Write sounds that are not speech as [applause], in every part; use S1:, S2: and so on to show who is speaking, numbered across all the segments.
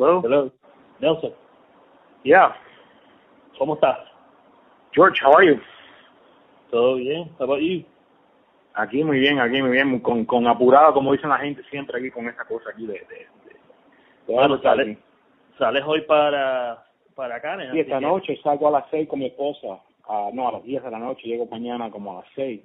S1: Hello.
S2: Hello. Nelson.
S1: Yeah.
S2: ¿Cómo estás?
S1: George, how are you?
S2: Todo bien. How about you?
S1: Aquí muy bien, aquí muy bien, con, con apurado, como dicen la gente siempre aquí con esta cosa aquí de... de, de,
S2: sales, sales hoy para, para Cannes.
S1: Sí, esta noche salgo a las seis con mi esposa. Uh, no, a las 10 de la noche, llego mañana como a las seis.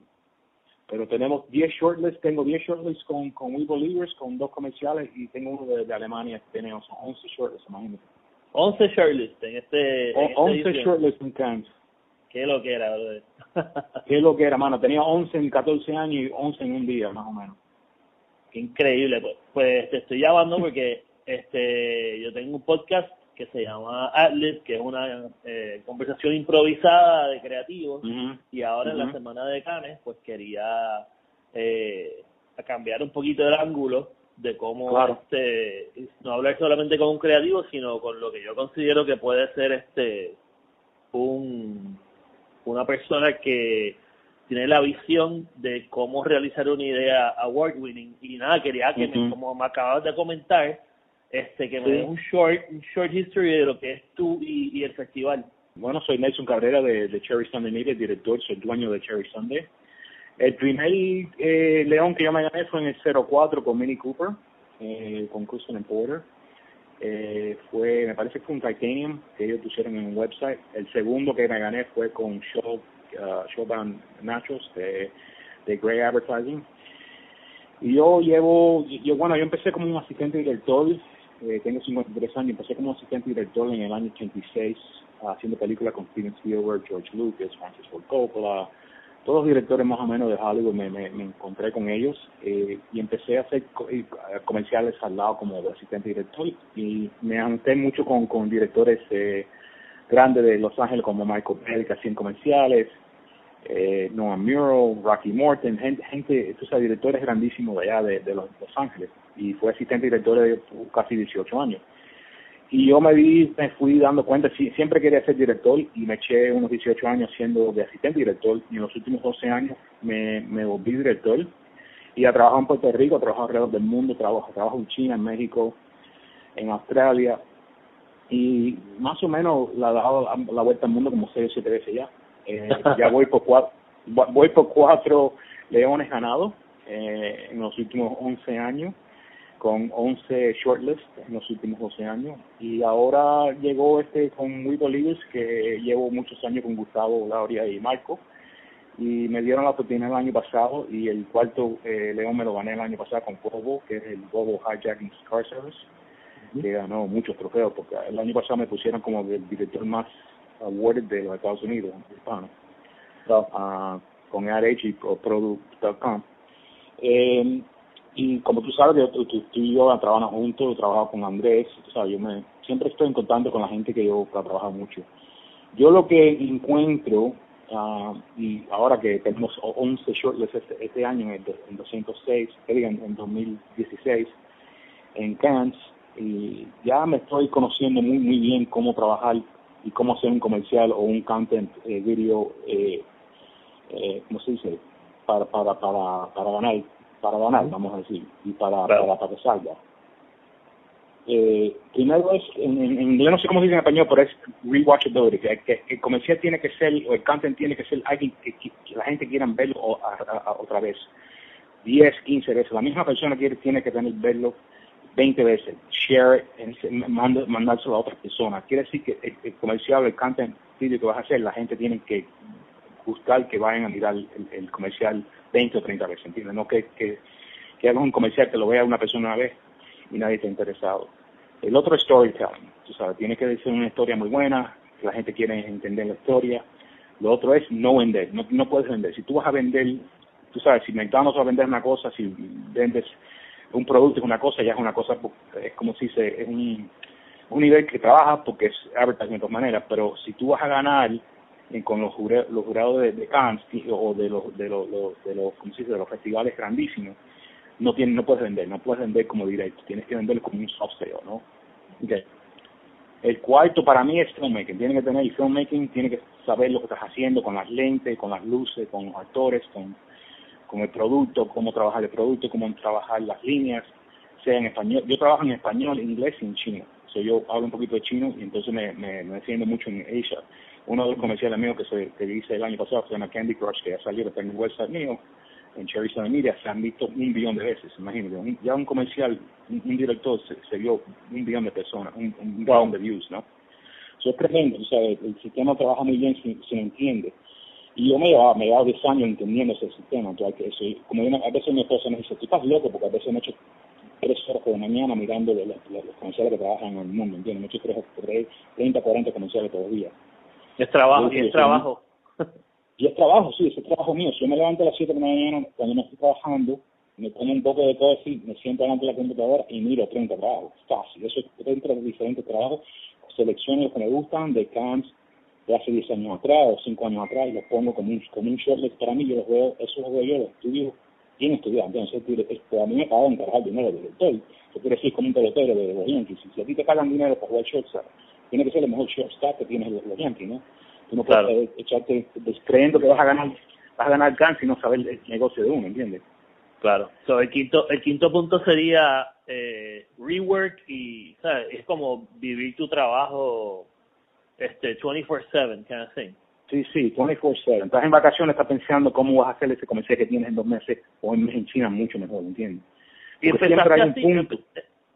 S1: Pero tenemos 10 shortlists, tengo 10 shortlists con, con We Believers, con dos comerciales, y tengo uno de, de Alemania, tenemos 11 shortlists, imagínate.
S2: 11 shortlists en este...
S1: O,
S2: en esta
S1: 11
S2: edición.
S1: shortlists en Cannes.
S2: Qué lo que era, brother. [laughs]
S1: ¿Qué lo que era, mano? Tenía 11 en 14 años y 11 en un día, más o menos.
S2: Qué increíble. Pues, pues te estoy llamando porque este yo tengo un podcast que se llama Atlas, que es una eh, conversación improvisada de creativos. Y ahora en la semana de Cannes pues quería eh, cambiar un poquito el ángulo de cómo
S1: Claro.
S2: este no hablar solamente con un creativo sino con lo que yo considero que puede ser este un una persona que tiene la visión de cómo realizar una idea award winning y nada quería que me, como me acabas de comentar este que me des un short un short history de lo que es tú y, y el festival
S1: Bueno, soy Nelson Cabrera de, de Cherry Sunday Media, director, soy dueño de Cherry Sunday. El primer eh, león que yo me gané fue en el 04 con Mini Cooper, eh, con Custom Porter. Eh, fue, me parece que fue un Titanium que ellos pusieron en un website. El segundo que me gané fue con Show, uh, Showbound Nachos de, de Grey Advertising. Y yo llevo, yo bueno, yo empecé como un asistente director, eh, tengo 53 años, empecé como asistente director en el año 86, haciendo películas con Steven Spielberg, George Lucas, Francis Ford Coppola, todos los directores más o menos de Hollywood me, encontré con ellos eh, y empecé a hacer eh, comerciales al lado como de asistente director y me junté mucho con, directores eh, grandes de Los Ángeles como Michael Bell que hacían comerciales, eh, Noah Murrow, Rocky Morton, gente, gente sabes, directores grandísimos de allá de, de los, Los Ángeles y fue asistente director de casi 18 años. Y yo me vi, me fui dando cuenta, sí, siempre quería ser director y me eché unos 18 años siendo de asistente director y en los últimos 12 años me, me volví director y he trabajado en Puerto Rico, he trabajado alrededor del mundo, trabajo, trabajo en China, en México, en Australia y más o menos la he dado la, vuelta al mundo como 6 o 7 veces ya. Eh, [laughs] ya voy por cuatro, voy por cuatro leones ganados eh, en los últimos 11 años con 11 shortlists en los últimos 12 años. Y ahora llegó este con We Believers que llevo muchos años con Gustavo, Lauria y Marco. Y me dieron la oportunidad el año pasado y el cuarto eh, león me lo gané el año pasado con Volvo que es el Volvo Hijacking Car Service que ganó muchos trofeos porque el año pasado me pusieron como el director más awarded de los Estados Unidos hispano. Ah, con AdH y Pro- Product.com eh, y como tú sabes, yo, tú, y yo trabajamos juntos, he trabajado con Andrés, tú sabes, yo me, siempre estoy en contacto con la gente que yo he trabajado mucho. Yo lo que encuentro, ah, y ahora que tenemos 11 shortlists este, este año, en, en 206, que digan, en 2016, en Cannes, y ya me estoy conociendo muy muy bien cómo trabajar y cómo hacer un comercial o un content eh, video, eh, eh, ¿cómo se dice? Para, para, para, para ganar, para ganar, vamos a decir, y para,
S2: Claro.
S1: para, para que salga. Eh, primero es, en, en, inglés no sé cómo se dice en español, pero es rewatchability, que, que el comercial tiene que ser, o el content tiene que ser alguien que, que- que la gente quiera verlo o- a- a- a- otra vez, 10, 15 veces. La misma persona quiere, tiene que tener verlo 20 veces, share it, manda- mandárselo a otras personas. Quiere decir que el, el comercial, el content video que vas a hacer, la gente tiene que buscar que vayan a mirar el, el comercial 20 o 30 veces, ¿entiendes? No que, que, hagas un comercial que lo vea una persona una vez y nadie está interesado. El otro es storytelling, tú sabes, tiene que ser una historia muy buena, la gente quiere entender la historia. Lo otro es no vender, no, no puedes vender. Si tú vas a vender, tú sabes, si McDonald's va a vender una cosa, si vendes un producto es una cosa, ya es una cosa, es como si se, es un, nivel que trabaja porque es advertising de todas maneras, pero si tú vas a ganar con los, jurados de, de Cannes o de los, de los, de los, ¿cómo se dice? de los festivales grandísimos, no tienes, no puedes vender, no puedes vender como directo, tienes que venderlo como un soft sale, ¿no? Okay. El cuarto para mí es filmmaking, tiene que tener el filmmaking, tiene que saber lo que estás haciendo con las lentes, con las luces, con los actores, con, con el producto, cómo trabajar el producto, cómo trabajar las líneas, sea en español. Yo trabajo en español, inglés y en chino. So yo hablo un poquito de chino y entonces me, me, me defiendo mucho en Asia. Uno de los comerciales míos que, se, que hice el año pasado fue una Candy Crush que ya salió en el website mío, en Cherry Sun Media, se han visto un billón de veces, imagínate. ya un comercial, un, director se, se, vio un billón de personas, un, un billón de views, ¿no? Eso es tremendo, o sea, el, sistema trabaja muy bien si, se entiende. Y yo me llevaba, me llevaba 10 años entendiendo ese sistema, entonces, eso, como a veces mi esposa me dice, tú estás loco, porque a veces me he hecho tres horas por la mañana mirando los, los, comerciales que trabajan en el mundo, ¿entiendes? Me he hecho tres, 30, 40 comerciales todos los días.
S2: Es trabajo, y es trabajo.
S1: Y es trabajo, sí, es trabajo mío. Si yo me levanto a las 7 de la mañana, cuando no estoy trabajando, me pongo un poco de coffee, me siento delante de la computadora y miro 30 trabajos. Fácil. Eso es dentro de diferentes trabajos. Selecciono los que me gustan de camps de hace 10 años atrás o 5 años atrás y los pongo como un, como un shortlist para mí. Yo los veo, eso los veo yo, los estudio bien estudiado. Entonces, pues a mí me pagan cargar dinero de director. Yo quiero decir como un pelotero de los Yankees. Si a ti te pagan dinero para jugar shortstop, tiene que ser el mejor shortstop que tienes los Yankees, ¿no? Tú no puedes echarte creyendo que vas a ganar vas a ganar cáncer y no saber el negocio de uno, ¿entiendes?
S2: Claro. So, el quinto el quinto punto sería eh, rework y ¿sabes? es como vivir tu trabajo este 24/7 kind of thing.
S1: Sí, sí, 24/7. Estás en vacaciones, estás pensando cómo vas a hacer ese comercial que tienes en dos meses o en, en China mucho mejor, ¿entiendes?
S2: Y empezaste así, punto.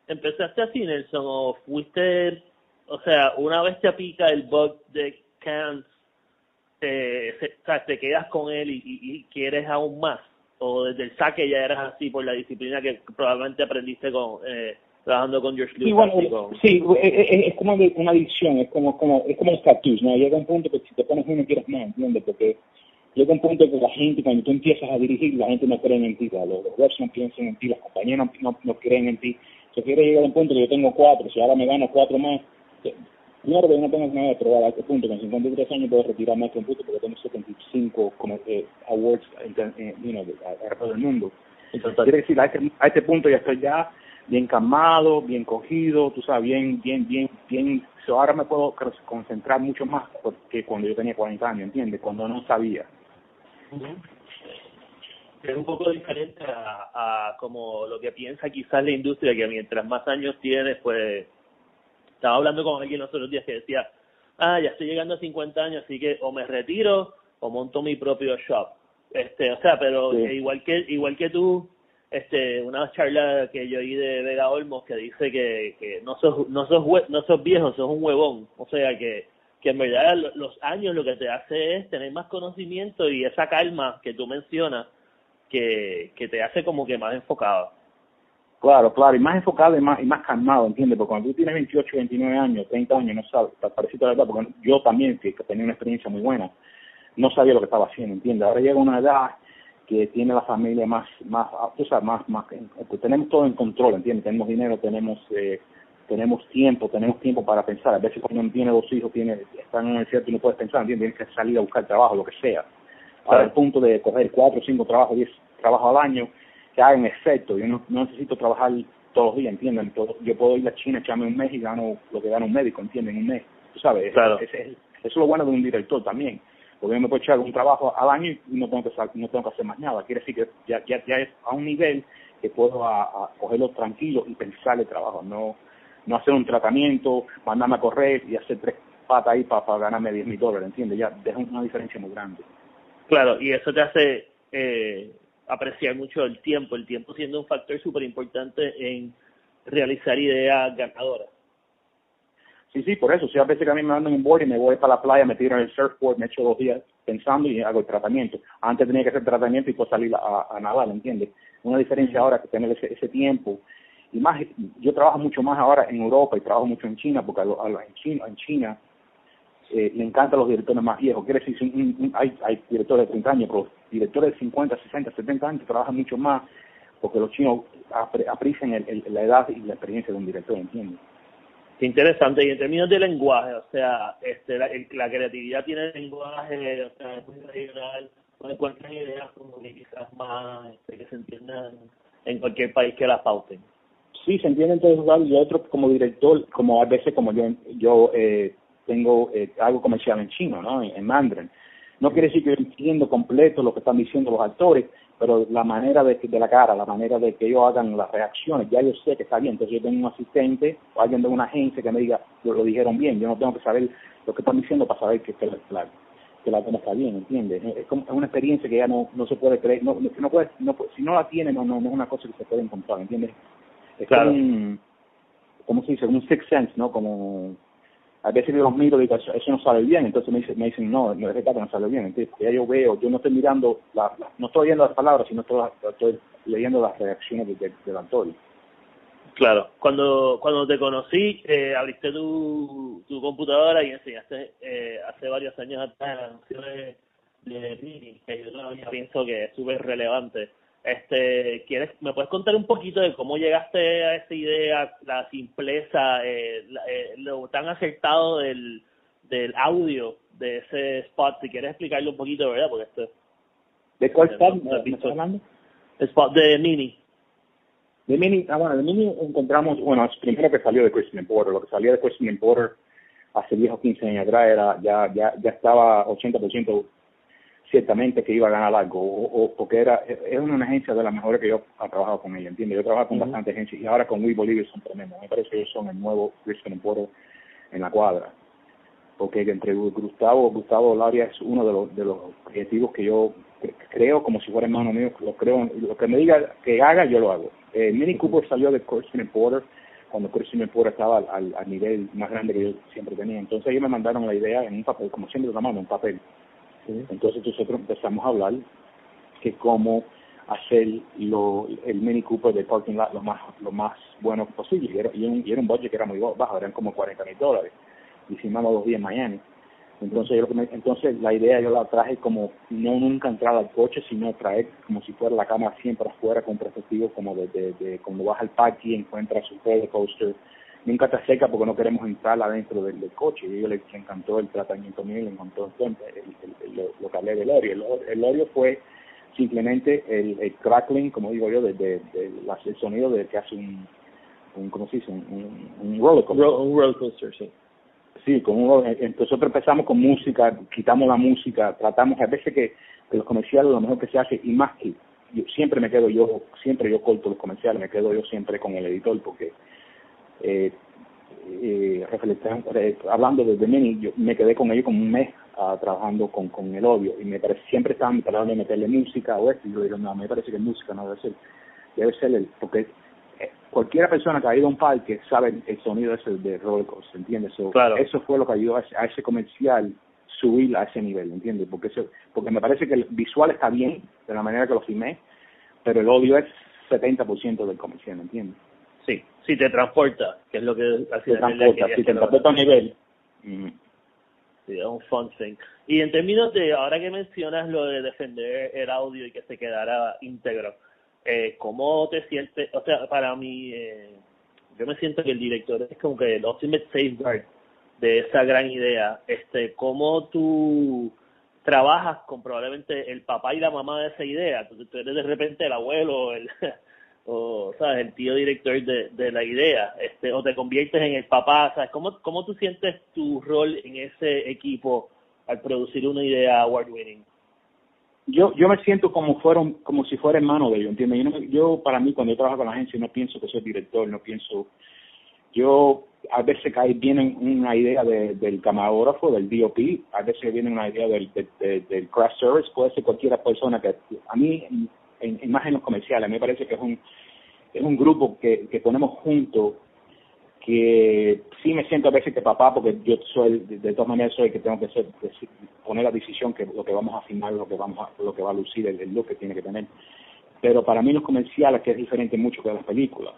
S2: empezaste así, Nelson, o fuiste, o sea, una vez te apica el bug de Kant, te, te quedas con él y, quieres aún más, o desde el saque ya eras así por la disciplina que probablemente aprendiste con eh, trabajando con George Lucas.
S1: Sí, sí es, como una adicción, es como, como es como el ¿no? Llega un punto que si te pones uno quieres más, ¿entiendes? Porque llega un punto que la gente, cuando tú empiezas a dirigir, la gente no cree en ti, los, los no piensan en ti, las compañías no, no, creen en ti. Si quiere llegar a un punto que yo tengo cuatro, si ahora me gano cuatro más, Primero, yo no tengo nada de probar a este punto. Con 53 años puedo retirarme a un punto porque tengo 75 como, eh, awards eh, you know, alrededor del mundo. Entonces, quiere decir, a este, a este punto ya estoy ya bien calmado, bien cogido, tú sabes, bien, bien, bien, bien. ahora me puedo concentrar mucho más que cuando yo tenía 40 años, ¿entiendes? Cuando no sabía.
S2: Es un poco diferente a, a como lo que piensa quizás la industria, que mientras más años tienes, pues estaba hablando con alguien los otros días que decía, ah, ya estoy llegando a 50 años, así que o me retiro o monto mi propio shop. Este, o sea, pero igual que igual que tú, este, una charla que yo oí de Vega Olmos que dice que, que no sos no sos no sos viejo, sos un huevón. O sea, que que en verdad los años lo que te hace es tener más conocimiento y esa calma que tú mencionas que, que te hace como que más enfocado.
S1: Claro, claro, y más enfocado y más, y más calmado, ¿entiendes? Porque cuando tú tienes 28, 29 años, 30 años, no sabes, parece la verdad, porque yo también, que, tenía una experiencia muy buena, no sabía lo que estaba haciendo, ¿entiendes? Ahora llega una edad que tiene la familia más, más, tú sabes, más, más, pues tenemos todo en control, ¿entiendes? Tenemos dinero, tenemos, eh, tenemos tiempo, tenemos tiempo para pensar. A veces cuando uno tiene dos hijos, tiene, están en el cierto y no puedes pensar, ¿entiendes? Tienes que salir a buscar trabajo, lo que sea. Ahora el punto de coger cuatro o cinco trabajos, diez trabajos al año, que hagan efecto. Yo no, necesito trabajar todos los días, ¿entienden? yo puedo ir a China, echarme un mes y gano lo que gana un médico, ¿entienden? Un mes. Tú sabes,
S2: claro.
S1: eso es lo bueno de un director también. Porque yo me puedo echar un trabajo al año y no tengo que, no tengo que hacer más nada. Quiere decir que ya, ya, ya es a un nivel que puedo a, cogerlo tranquilo y pensar el trabajo. No, no hacer un tratamiento, mandarme a correr y hacer tres patas ahí para, para ganarme 10 mil dólares, ¿entiendes? Ya deja una diferencia muy grande.
S2: Claro, y eso te hace eh, apreciar mucho el tiempo, el tiempo siendo un factor súper importante en realizar ideas ganadoras.
S1: Sí, sí, por eso. Si a veces que a mí me mandan un board y me voy para la playa, me tiro en el surfboard, me echo dos días pensando y hago el tratamiento. Antes tenía que hacer tratamiento y pues salir a, a nadar, ¿entiendes? Una diferencia ahora que tener ese, ese tiempo. Y más, yo trabajo mucho más ahora en Europa y trabajo mucho en China, porque en China, en China eh, le encantan los directores más viejos. Quiere decir, hay, hay directores de 30 años, pero directores de 50, 60, 70 años trabajan mucho más porque los chinos aprecian la edad y la experiencia de un director, ¿entiendes?
S2: Interesante. Y en términos de lenguaje, o sea, este, la, creatividad tiene lenguaje, o sea, es muy regional, encuentran ideas como que quizás más este, que se entiendan en cualquier país que las pauten.
S1: Sí, se entiende en todos lugares. Y otro, como director, como a veces como yo, yo eh, tengo eh, algo comercial en chino, ¿no? En, mandarin. No quiere decir que yo entiendo completo lo que están diciendo los actores, pero la manera de, de la cara, la manera de que ellos hagan las reacciones, ya yo sé que está bien. Entonces yo tengo un asistente o alguien de una agencia que me diga, lo, lo dijeron bien, yo no tengo que saber lo que están diciendo para saber que, que, la, que la está bien, ¿entiendes? Es, como, es una experiencia que ya no, no se puede creer, no, no, puede, no, si no la tiene, no, no, no es una cosa que se puede encontrar, ¿entiendes? Es claro. como un, ¿cómo se dice? Un sixth sense, ¿no? Como a veces los miro y digo, eso, no sale bien, entonces me dicen, me dicen no, no es verdad que no sale bien, entonces ya yo veo, yo no estoy mirando, la, no estoy viendo las palabras, sino estoy, leyendo las reacciones del de, de actor.
S2: Claro, cuando cuando te conocí, eh, abriste tu, tu computadora y enseñaste eh, hace varios años atrás las canciones de Mini, que yo pienso que es súper relevante. Este, ¿quieres, ¿Me puedes contar un poquito de cómo llegaste a esa idea, la simpleza, eh, eh, lo tan acertado del, del audio de ese spot? Si quieres explicarlo un poquito, ¿verdad? Porque esto
S1: ¿De cuál spot me estás hablando?
S2: El spot de Mini.
S1: De Mini, ah, bueno, de Mini encontramos, bueno, es primero que salió de Christian Porter, lo que salía de Christian Porter hace 10 o 15 años atrás era, ya, ya, ya estaba 80% ciertamente que iba a ganar algo, o, o, porque era, es una agencia de las mejores que yo he trabajado con ella, ¿entiendes? Yo trabajo con uh -huh. bastantes agencias y ahora con Will Bolivia son tremendos, me parece que ellos son el nuevo Christian Porter en la cuadra, porque entre Gustavo, Gustavo Laria es uno de los, de los creativos que yo creo como si fuera hermano mío, lo creo, lo que me diga que haga, yo lo hago. Eh, Mini Cooper salió de Christian Porter cuando Christian Porter estaba al, al, al, nivel más grande que yo siempre tenía. Entonces ellos me mandaron la idea en un papel, como siempre lo llamamos, un papel. Sí. Entonces nosotros empezamos a hablar que cómo hacer lo, el Mini Cooper de parking lot lo más lo más bueno posible. Y era, y un, y era un budget que era muy bajo, eran como 40 mil dólares. Hicimos los dos días en Miami. Entonces, yo, entonces la idea yo la traje como no nunca entrar al coche, sino traer como si fuera la cámara siempre afuera con perspectivo como de, de, de cuando vas al parque y encuentras un roller coaster. Nunca te acerca porque no queremos entrar adentro del, del coche. Y a ellos les, encantó el tratamiento mío, le encantó el, el, el, lo que hablé del Oreo. El, el Oreo fue simplemente el, el crackling, como digo yo, de, de, el sonido de que hace un, un ¿cómo se dice? Un, un roller coaster.
S2: Un roller coaster, sí
S1: sí, con uno, nosotros empezamos con música, quitamos la música, tratamos, a veces que, que los comerciales lo mejor que se hace, y más que yo siempre me quedo yo, siempre yo corto los comerciales, me quedo yo siempre con el editor porque eh, eh, eh hablando desde Mini, yo me quedé con ellos como un mes uh, trabajando con, con el obvio y me parece, siempre estaban tratando de meterle música o esto y yo digo, no, me parece que música no debe ser, debe ser el, porque cualquier persona que ha ido a un parque sabe el sonido ese de roller coaster, ¿entiendes? So,
S2: claro.
S1: Eso fue lo que ayudó a ese, a ese, comercial subir a ese nivel, ¿entiendes? Porque eso, porque me parece que el visual está bien de la manera que lo filmé, pero el audio es 70% del comercial, ¿entiendes?
S2: Si te transporta, que es lo que
S1: te transporta, si te transporta a nivel. Mm.
S2: Sí, es un fun thing. Y en términos de, ahora que mencionas lo de defender el audio y que se quedara íntegro, eh, ¿cómo te sientes? O sea, para mí, eh, yo me siento que el director es como que el ultimate safeguard de esa gran idea. Este, ¿Cómo tú trabajas con probablemente el papá y la mamá de esa idea? Tú, tú eres de repente el abuelo, el, o sabes el tío director de, de la idea este o te conviertes en el papá sabes cómo cómo tú sientes tu rol en ese equipo al producir una idea award winning
S1: yo yo me siento como fueron como si fuera hermano de ellos entiendes yo, para mí cuando yo trabajo con la agencia no pienso que soy director no pienso yo a veces cae viene una idea de, del camarógrafo del DOP a veces viene una idea del de, de, del crash service puede ser cualquier persona que a mí en, en imágenes comerciales a mí me parece que es un es un grupo que, que ponemos juntos que sí me siento a veces que papá, porque yo soy, de, todas maneras soy el que tengo que ser, poner la decisión que lo que vamos a filmar, lo que vamos a, lo que va a lucir, el, look que tiene que tener. Pero para mí los comerciales, que es diferente mucho que las películas,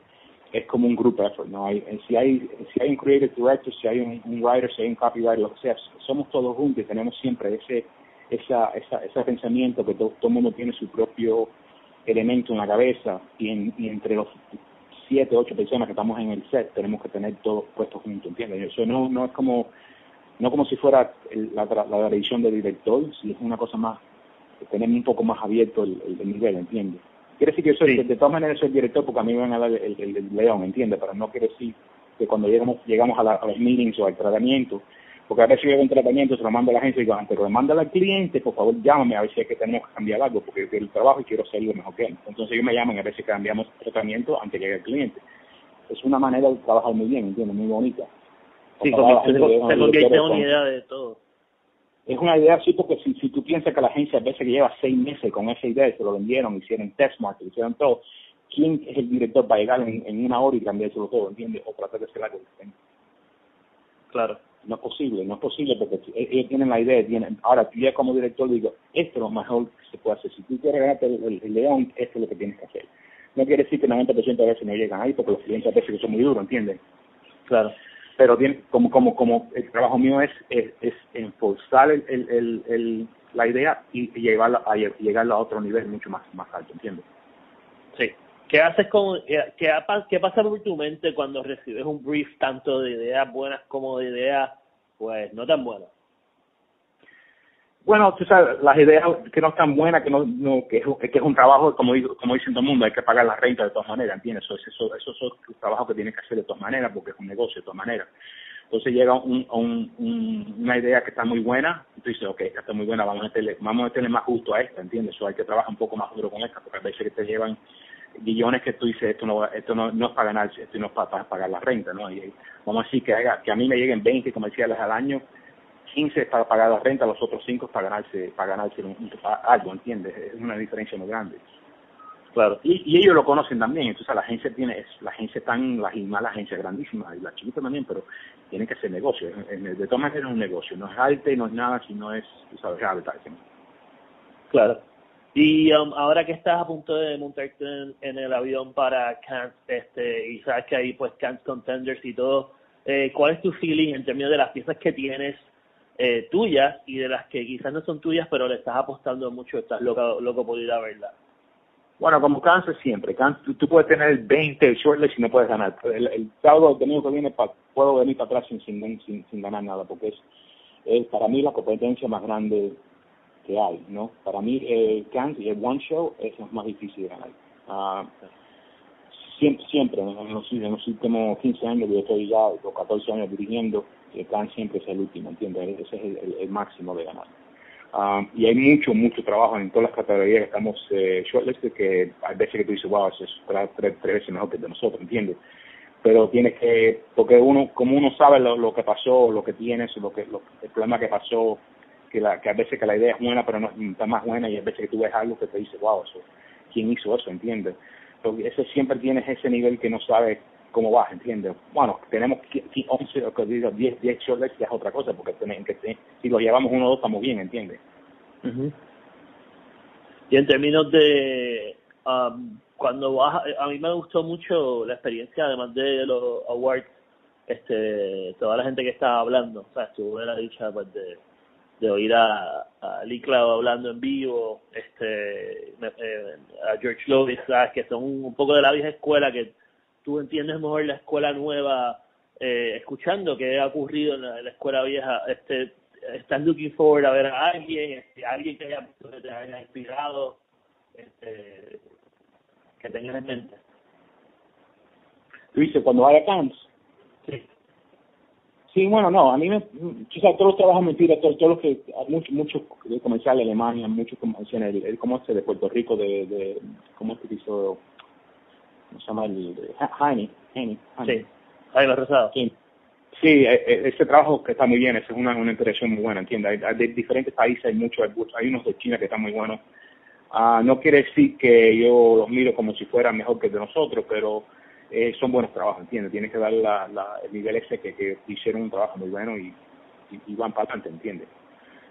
S1: es como un group effort, ¿no? Hay, si hay, si hay un creative director, si hay un, writer, si hay un copywriter, lo que sea, somos todos juntos y tenemos siempre ese, esa, esa, ese pensamiento que todo, todo mundo tiene su propio elemento en la cabeza y, en, y entre los siete, ocho personas que estamos en el set tenemos que tener todo puesto juntos, ¿entiendes? Eso no, no es como no como si fuera el, la, la, dirección del director, si es una cosa más, tener un poco más abierto el, el, el nivel, ¿entiendes? Quiere decir que yo soy, sí. de, todas maneras soy el director porque a mí me van a dar el, el, el león, ¿entiendes? Pero no quiere decir que cuando llegamos, llegamos a, la, a los meetings o al tratamiento, Porque a veces yo hago un tratamiento, se lo mando a la agencia y digo, antes de lo al cliente, por favor llámame a ver si es que tenemos que cambiar algo, porque yo el trabajo y quiero hacerlo mejor que él. Entonces ellos me llaman a ver si cambiamos el tratamiento antes que llegue el cliente. Es una manera de trabajar muy bien, entiendo, muy bonita.
S2: Sí, se, convierte en una idea de todo.
S1: Es una idea así porque si, si tú piensas que la agencia a veces que lleva seis meses con esa idea, se lo vendieron, hicieron test market, hicieron todo, ¿quién es el director para llegar en, una hora y cambiárselo todo, entiendes? O tratar de hacer algo diferente.
S2: Claro.
S1: No es posible, no es posible porque ellos tienen la idea, tienen, ahora tú ya como director digo, esto es lo mejor que se puede hacer. Si tú quieres ganarte el, león, esto es lo que tienes que hacer. No quiere decir que el 90% de veces no llegan ahí porque los clientes a veces son muy duros, ¿entiendes?
S2: Claro.
S1: Pero tiene, como, como, como el trabajo mío es, es, es enforzar el, el, el, la idea y, llevarla a, llegarla a otro nivel mucho más, más alto, ¿entiendes?
S2: Sí. ¿Qué haces con, qué, qué pasa por tu mente cuando recibes un brief tanto de ideas buenas como de ideas, pues, no tan buenas?
S1: Bueno, tú sabes, las ideas que no están buenas, que no, no que, es, que es un trabajo, como, como dicen todo el mundo, hay que pagar la renta de todas maneras, ¿entiendes? Eso, eso, eso, es un trabajo que tienes que hacer de todas maneras, porque es un negocio de todas maneras. Entonces llega un, un, una idea que está muy buena, y tú dices, ok, está muy buena, vamos a meterle, vamos a meterle más justo a esta, ¿entiendes? O hay que trabajar un poco más duro con esta, porque a veces que te llevan guillones que tú dices, esto no esto no, no es para ganar, esto no es para, pagar la renta, ¿no? Y, vamos a decir que, haga, que a mí me lleguen 20 comerciales al año, 15 para pagar la renta, los otros 5 para ganarse, para ganarse algo, ¿entiendes? Es una diferencia muy grande. Claro. Y, y ellos lo conocen también, entonces la agencia tiene, es, la agencia tan, la la agencia grandísima, y la chiquita también, pero tiene que ser negocio, de todas maneras es un negocio, no es arte, no es nada, sino es, tú sabes, advertising.
S2: Claro. Y um, ahora que estás a punto de montarte en, el avión para Cannes, este, y sabes que hay pues Cannes Contenders y todo, eh, ¿cuál es tu feeling en términos de las piezas que tienes eh, tuyas y de las que quizás no son tuyas, pero le estás apostando mucho, estás loco, loco por ir a verla?
S1: Bueno, como Kansas siempre, tú, puedes tener 20 shortlist y no puedes ganar. El, el sábado domingo que viene puedo venir para atrás sin, sin, sin, ganar nada, porque es, es para mí la competencia más grande que hay, ¿no? Para mí el y el One Show es más difícil de ganar. Uh, siempre, siempre, en los, en los últimos 15 años, yo estoy ya, los 14 años dirigiendo, el Cannes siempre es el último, ¿entiendes? Ese es el, máximo de ganar. Uh, y hay mucho, mucho trabajo en todas las categorías que estamos eh, shortlisted que hay veces que tú dices, wow, eso es tres, veces mejor que de nosotros, ¿entiendes? Pero tienes que, porque uno, como uno sabe lo, lo que pasó, lo que tienes, lo que, el problema que pasó, que, la, que a veces que la idea es buena pero no está más buena y a veces que tú ves algo que te dice, wow, eso, ¿quién hizo eso? ¿Entiendes? Porque ese siempre tienes ese nivel que no sabes cómo vas, ¿entiendes? Bueno, tenemos 11 o 10, 10 shortlegs que es otra cosa, porque que si lo llevamos uno o dos estamos bien, ¿entiendes?
S2: Y en términos de um, cuando vas, a mí me gustó mucho la experiencia, además de los awards, este, toda la gente que estaba hablando, o sea, estuvo la dicha pues, de de oír a, a Lee hablando en vivo, este, eh, a George Lovis, que son un poco de la vieja escuela, que tú entiendes mejor la escuela nueva eh, escuchando qué ha ocurrido en la, escuela vieja. Este, estás looking forward a ver a alguien, este, alguien que haya, que te haya inspirado, este, que tengas en mente.
S1: Luis, cuando vaya a
S2: Sí.
S1: Sí, bueno, no, a mí me, quizás todos los trabajos mentira, todos, todos los que, muchos mucho comercial de Alemania, muchos comerciales, el, el, ¿cómo es de Puerto Rico, de, de ¿cómo se hizo? ¿Cómo se llama? El, de, Jaime,
S2: Jaime, Sí, Jaime Rosado.
S1: Sí. Sí, e, e, ese trabajo que está muy bien, es una, una interacción muy buena, ¿entiendes? Hay, de diferentes países hay muchos, hay unos de China que están muy buenos. Uh, no quiere decir que yo los miro como si fueran mejor que de nosotros, pero eh, son buenos trabajos, ¿entiendes? Tienes que dar la, la, el nivel ese que, que hicieron un trabajo muy bueno y, y, van para adelante, ¿entiendes?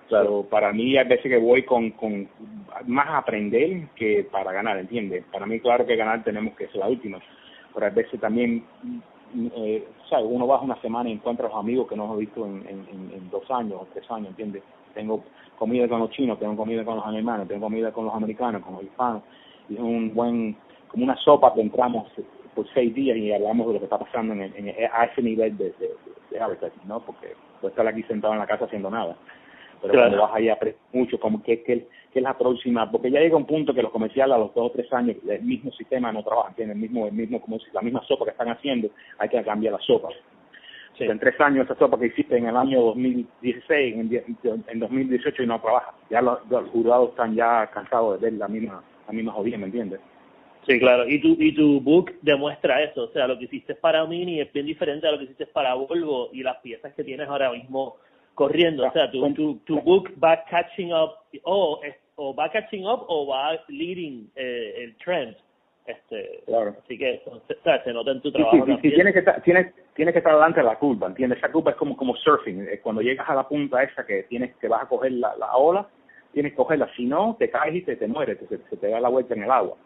S1: Claro. para mí hay veces que voy con, con más aprender que para ganar, ¿entiendes? Para mí claro que ganar tenemos que ser la última, pero a veces también, eh, ¿sabes? Uno baja una semana y encuentra a los amigos que no hemos visto en, en, en, dos años o tres años, ¿entiendes? Tengo comida con los chinos, tengo comida con los alemanes, tengo comida con los americanos, con los hispanos, y es un buen, como una sopa que entramos por seis días y hablamos de lo que está pasando en, en, a ese nivel de, de, de ¿no? Porque puedes estar aquí sentado en la casa haciendo nada. Pero cuando vas ahí aprendes mucho como que, que, que es la próxima, porque ya llega un punto que los comerciales a los dos o tres años el mismo sistema no trabaja, tiene el mismo, el mismo, como si la misma sopa que están haciendo, hay que cambiar la sopa. En tres años esa sopa que hiciste en el año 2016, en, en 2018 y no trabaja. Ya los, jurados están ya cansados de ver la misma, la misma jodida, ¿me entiendes?
S2: Sí, claro. Y tu, y tu book demuestra eso. O sea, lo que hiciste para Mini es bien diferente a lo que hiciste para Volvo y las piezas que tienes ahora mismo corriendo. O sea, tu, tu, tu book va catching up o, o va catching up o va leading eh, el trend. Este,
S1: claro.
S2: Así que se nota en tu trabajo.
S1: Sí, sí, tienes que estar, tienes, tienes que estar delante de la curva, ¿entiendes? Esa curva es como, como surfing. Cuando llegas a la punta esa que tienes que vas a coger la, la ola, tienes que cogerla. Si no, te caes y te, te mueres, se, se te da la vuelta en el agua.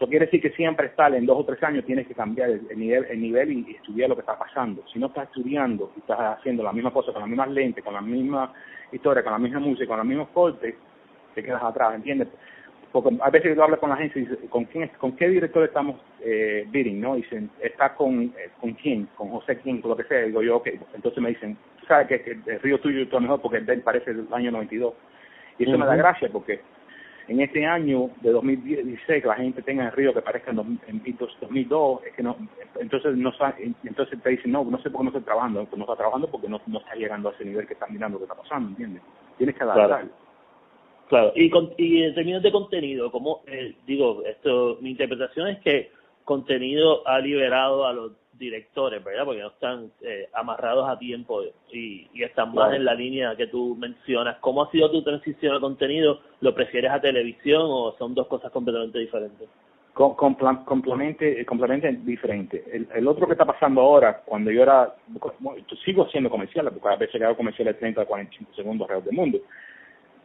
S1: Eso quiere decir que siempre estar en dos o tres años tienes que cambiar el, nivel, el nivel y, estudiar lo que está pasando. Si no estás estudiando y estás haciendo la misma cosa con las mismas lentes, con la misma historia, con la misma música, con los mismos cortes, te quedas atrás, ¿entiendes? Porque a veces yo hablo con la gente y dice, ¿con, quién, con qué director estamos eh, bidding? ¿no? dicen, ¿está con, eh, con quién? ¿Con José quién? Con lo que sea. Digo yo, ok. Entonces me dicen, sabes que, el río tuyo está mejor porque el de él parece del año 92. Y eso me da gracia porque en este año de 2016 que la gente tenga el río que parezca en, 2002 es que no entonces no entonces te dicen no no sé por qué no estoy trabajando no está trabajando porque no, no está llegando a ese nivel que están mirando lo que está pasando ¿entiendes? tienes que adaptar.
S2: Claro, y, y en términos de contenido como eh, digo esto mi interpretación es que contenido ha liberado a los directores, ¿verdad? Porque no están eh, amarrados a tiempo y, y están más en la línea que tú mencionas. ¿Cómo ha sido tu transición al contenido? ¿Lo prefieres a televisión o son dos cosas completamente diferentes?
S1: Con, complemente, complemente diferente. El, el, otro que está pasando ahora, cuando yo era, sigo haciendo comerciales, porque a veces hago comerciales de 30 a 45 segundos alrededor del mundo.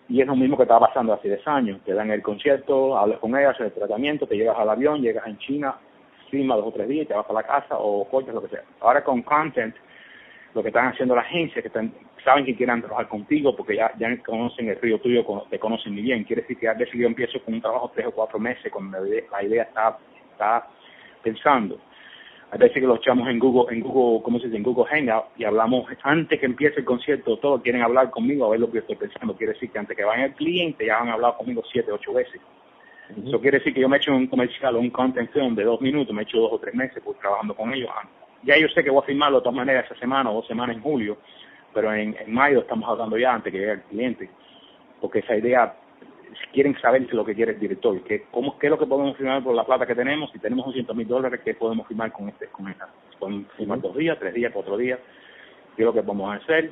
S1: Y es lo mismo que estaba pasando hace 10 años. Te dan el concierto, hablas con ellas, el tratamiento, te llevas al avión, llegas en China, firma dos o tres días te vas a la casa o coches, lo que sea. Ahora con content, lo que están haciendo la agencia, que saben que quieren trabajar contigo porque ya, ya conocen el río tuyo, te conocen muy bien. Quiere decir que a veces yo empiezo con un trabajo tres o cuatro meses cuando la idea está, está pensando. A veces que lo echamos en Google, en Google, ¿cómo se dice? En Google Hangout y hablamos antes que empiece el concierto, todos quieren hablar conmigo a ver lo que estoy pensando. Quiere decir que antes que vaya el cliente ya han hablado conmigo siete, ocho veces. Eso quiere decir que yo me he hecho un comercial o un content film de dos minutos, me he hecho dos o tres meses pues, trabajando con ellos. Ya yo sé que voy a firmarlo de todas maneras esa semana o dos semanas en julio, pero en, mayo estamos hablando ya antes que llegue el cliente, porque esa idea, quieren saber lo que quiere el director, que, cómo, qué es lo que podemos firmar por la plata que tenemos, si tenemos 200 mil dólares, qué podemos firmar con este con esta. Podemos firmar dos días, tres días, cuatro días, qué es lo que podemos hacer.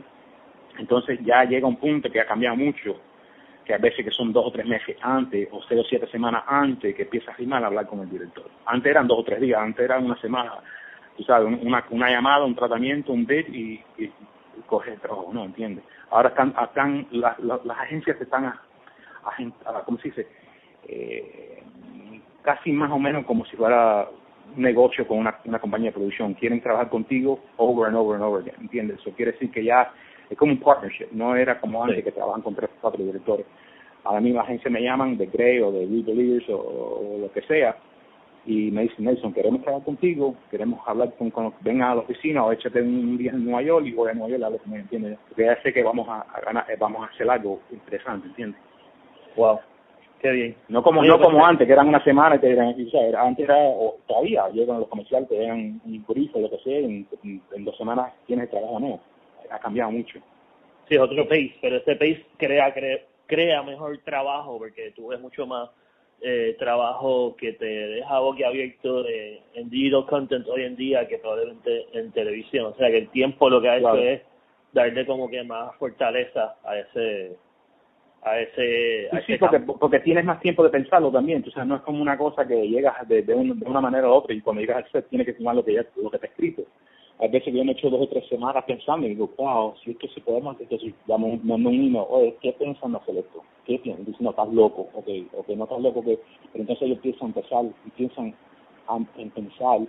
S1: Entonces ya llega un punto que ha cambiado mucho que a veces que son dos o tres meses antes o seis o siete semanas antes que empieza a firmar a hablar con el director. Antes eran dos o tres días, antes era una semana, tú sabes, una, una llamada, un tratamiento, un bid y, y, coge el trabajo, ¿no? ¿Entiendes? Ahora están, están las, las, agencias están, a, a, ¿cómo se dice? Eh, casi más o menos como si fuera un negocio con una, una compañía de producción. Quieren trabajar contigo over and over and over again, ¿entiendes? Eso quiere decir que ya es como un partnership, no era como antes que trabajan con tres o cuatro directores. A la misma agencia me llaman de Grey o de We Believers o, lo que sea y me dicen, Nelson, queremos trabajar contigo, queremos hablar con, con venga a la oficina o échate un día en Nueva York y voy a Nueva York a ver me entiendes. Porque ya sé que vamos a, ganar, eh, vamos a hacer algo interesante, ¿entiendes?
S2: Wow. Qué bien.
S1: No como no como antes, que eran una semana y te eran, o sea, antes era, o todavía, llegan los comerciales, te dan un o lo que sea, en, en, dos semanas tienes trabajo nuevo. Ha cambiado mucho.
S2: Sí, otro pace, pero este pace crea, crea, crea mejor trabajo porque tú ves mucho más eh, trabajo que te deja boquiabierto de, en digital content hoy en día que probablemente en televisión. O sea que el tiempo lo que ha hecho es darle como que más fortaleza a ese a ese,
S1: sí, porque, porque tienes más tiempo de pensarlo también, o sea, no es como una cosa que llegas de, de, una manera u otra y cuando llegas al set tienes que filmar lo que ya lo que está escrito a veces que yo me echo dos o tres semanas pensando y digo, wow, si esto se podemos, entonces damos un email, oye, ¿qué piensan hacer esto? ¿Qué piensan? Dicen, no, estás loco, ok, ok, no estás loco, pero entonces ellos empiezan a empezar y piensan en pensar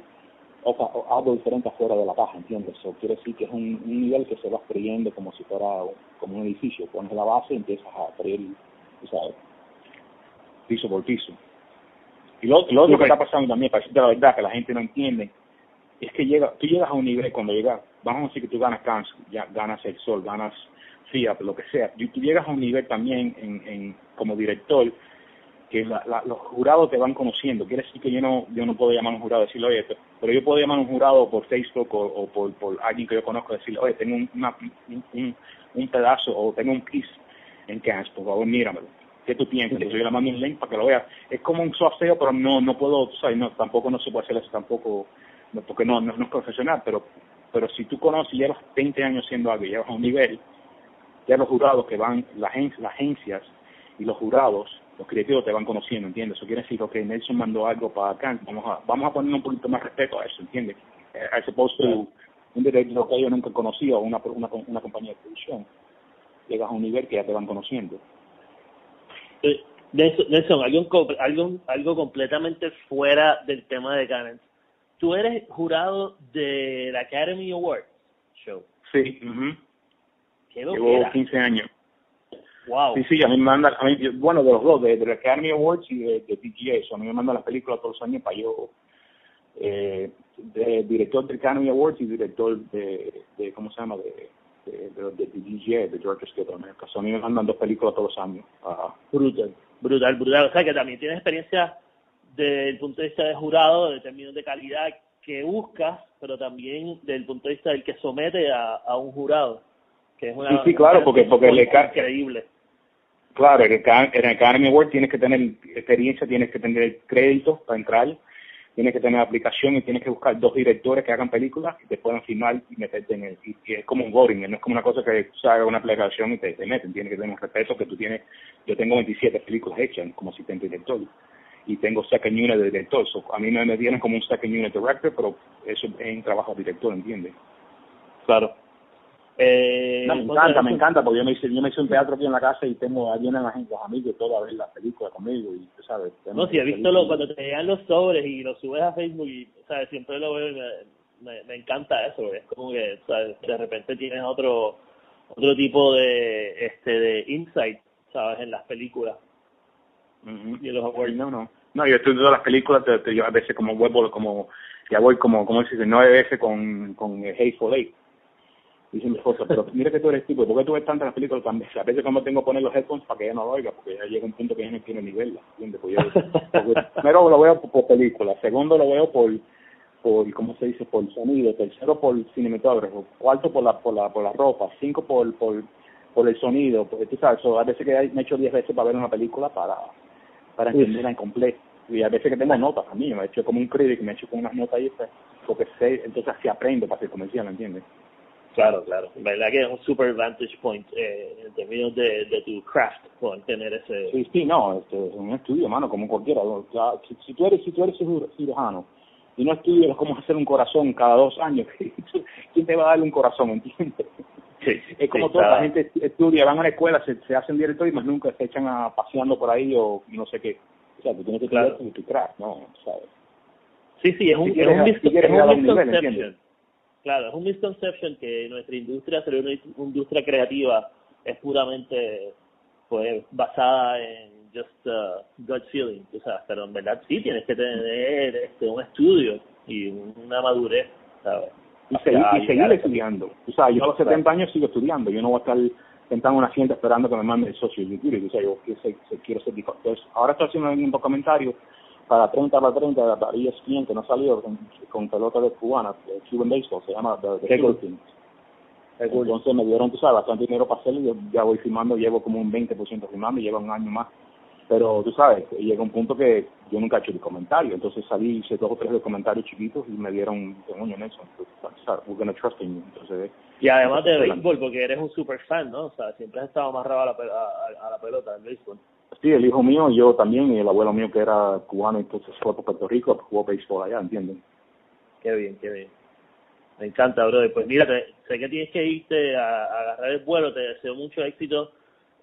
S1: o, algo diferente afuera de la caja, ¿entiendes? Eso quiere decir que es un, nivel que se va creyendo como si fuera como un edificio, pones la base y empiezas a creer, ¿sabes? Piso por piso. Y lo, lo otro que está pasando también, para decirte la verdad, que la gente no entiende, es que llega, tú llegas a un nivel cuando llegas, vamos a decir que tú ganas cáncer, ya ganas el sol, ganas FIAP, lo que sea, y tú llegas a un nivel también en, en como director que la, los jurados te van conociendo. Quiere decir que yo no yo no puedo llamar a un jurado y decirle, oye, pero yo puedo llamar a un jurado por Facebook o, por, por alguien que yo conozco y decirle, oye, tengo un, un, un, pedazo o tengo un piece en Cans, por favor, míramelo. ¿Qué tú piensas? Entonces yo le mando un link para que lo vea. Es como un software, pero no no puedo, ¿sabes? No, tampoco no se puede hacer eso tampoco, porque no, no, es profesional, pero pero si tú conoces y llevas 20 años siendo algo y llevas a un nivel, ya los jurados que van, las agencias y los jurados los creativos te van conociendo, ¿entiendes? Eso quiere decir que Nelson mandó algo para acá, vamos a, vamos a poner un poquito más respeto a eso, ¿entiendes? A ese post un director que yo nunca conocido, una, una, una compañía de producción, llegas a un nivel que ya te van conociendo.
S2: Eh, Nelson, algo, algo, algo completamente fuera del tema de Cannes. Tú eres jurado de la Academy Awards Show.
S1: Sí. Llevo 15 años.
S2: Wow.
S1: Sí, sí, a mí me mandan, a mí, bueno, de los dos, de, de Academy Awards y de, de PGA, a mí me mandan las películas todos los años para yo, eh, de, director de Academy Awards y director de, de ¿cómo se llama?, de, de, de, PGA, de George Skittle. En el caso, a mí me mandan dos películas todos los años.
S2: brutal, brutal, brutal. O sea, que también tienes experiencia desde el punto de vista de jurado, de términos de calidad que buscas, pero también desde el punto de vista del que somete a, a un jurado. Que es una,
S1: sí, sí, claro, porque, porque le
S2: increíble
S1: Claro, en el Academy Award tienes que tener experiencia, tienes que tener crédito para entrar, tienes que tener aplicación y tienes que buscar dos directores que hagan películas y te puedan filmar y meterte en el... Y, es como un voting, no es como una cosa que se haga una aplicación y te, te meten, tienes que tener un respeto que tú tienes... Yo tengo 27 películas hechas como asistente director y tengo second unit de director. a mí me metieron como un second unit director, pero eso es un trabajo de director, ¿entiendes?
S2: Claro.
S1: Eh, me encanta, me encanta, porque yo me, hice, yo me hice un teatro aquí en la casa y tengo a la gente, los amigos, todo a ver las películas conmigo y, ¿sabes?
S2: No, si he visto lo, cuando te llegan los sobres y los subes a Facebook y, ¿sabes? Siempre lo veo y me, me, encanta eso, es como que, ¿sabes? De repente tienes otro otro tipo de este de insight, ¿sabes? En las películas.
S1: Y los No, no. No, yo estudio las películas, te, yo a veces como vuelvo, como, ya voy como, como se dice, nueve veces con, con Hateful Eight dice mi esposa, pero mira que tú eres tipo, ¿por qué tú ves tantas las películas también? A veces como tengo que poner los headphones para que ella no lo oiga, porque ya llega un punto que ya no tiene nivel, ¿entiendes? Pues [laughs] primero lo veo por, película, segundo lo veo por, por, ¿cómo se dice? Por sonido, tercero por cinematógrafo, cuarto por la, por la, por la ropa, cinco por, por, por el sonido, porque tú sabes, a veces que me he hecho diez veces para ver una película para, para entenderla en completo. Y a veces que tengo notas a mí, me he hecho como un critic, me he hecho con unas notas ahí, porque sé, entonces así aprendo para ser comercial, ¿entiendes?
S2: Claro, claro. verdad que es un super vantage point eh, en términos de, de tu craft, con tener ese...
S1: Sí, sí, no, este, es un estudio, mano, como cualquiera. Si, si, tú eres si tú eres cirujano y no estudias cómo hacer un corazón cada dos años, [laughs] ¿quién te va a dar un corazón, entiendes? Sí, es como toda la gente estudia, van a la escuela, se, se hacen director y más nunca se echan a paseando por ahí o no sé qué. O sea, tú tienes que claro. tu craft, ¿no? ¿Sabes?
S2: Sí, sí, es un, es un, misconception. Claro, es un misconception que nuestra industria, ser una industria creativa, es puramente pues basada en just uh, gut feeling, o sea, pero en verdad sí tienes que tener este, un estudio y una madurez, ¿sabes?
S1: Y, seguir, estudiando. O sea, yo a los 70 años sigo estudiando, yo no voy a estar sentado en una asiento esperando que me mande el socio de O sea, yo quiero ser, Entonces, ahora estoy haciendo un documentario para 30 para 30 para ESPN que no salió con, con pelota de cubana, de Cuban Baseball, se llama The, the Entonces me dieron, tú sabes, bastante dinero para hacerlo y yo ya voy filmando, llevo como un 20% filmando y llevo un año más. Pero tú sabes, llega un punto que yo nunca he hecho comentario, entonces salí, hice dos o tres comentarios chiquitos y me dieron, coño Nelson, we're gonna trust in you. Entonces,
S2: y además de béisbol, porque eres un super fan, ¿no? O sea, siempre has estado amarrado a la, a, a la pelota del béisbol.
S1: Sí, el hijo mío, yo también, y el abuelo mío que era cubano, entonces fue por Puerto Rico, jugó béisbol allá, ¿entienden?
S2: Qué bien, qué bien. Me encanta, brother. Pues mira, sé que tienes que irte a, agarrar el vuelo, te deseo mucho éxito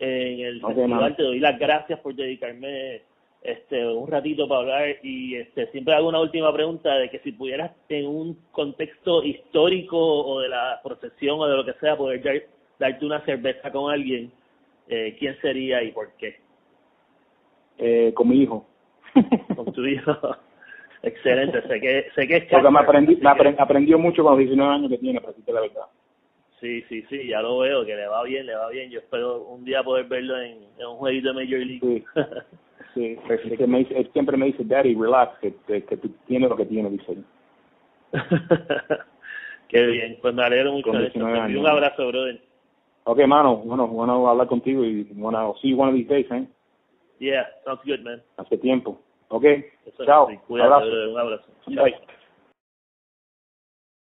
S2: en el festival, te doy las gracias por dedicarme este un ratito para hablar y este siempre hago una última pregunta de que si pudieras en un contexto histórico o de la procesión o de lo que sea poder darte una cerveza con alguien, eh, ¿quién sería y por qué?
S1: eh, con mi hijo. [laughs]
S2: Con tu hijo. Excelente, sé que, sé que es
S1: Porque me, aprendí, me aprendió mucho con los 19 años que tiene, para decirte la verdad.
S2: Sí, sí, sí, ya lo veo, que le va bien, le va bien. Yo espero un día poder verlo en, en un jueguito de Major League.
S1: Sí, [laughs] sí. Es que me dice, él siempre me dice, Daddy, relax, que, que, tú tienes lo que tienes, dice [laughs]
S2: Qué bien, pues me alegro mucho de un abrazo, brother.
S1: Ok, mano, bueno, bueno hablar contigo y bueno, see you one of these days, ¿eh?
S2: Yeah, sounds good, man.
S1: Hace tiempo. Ok, chao.
S2: Un abrazo.
S1: Bye.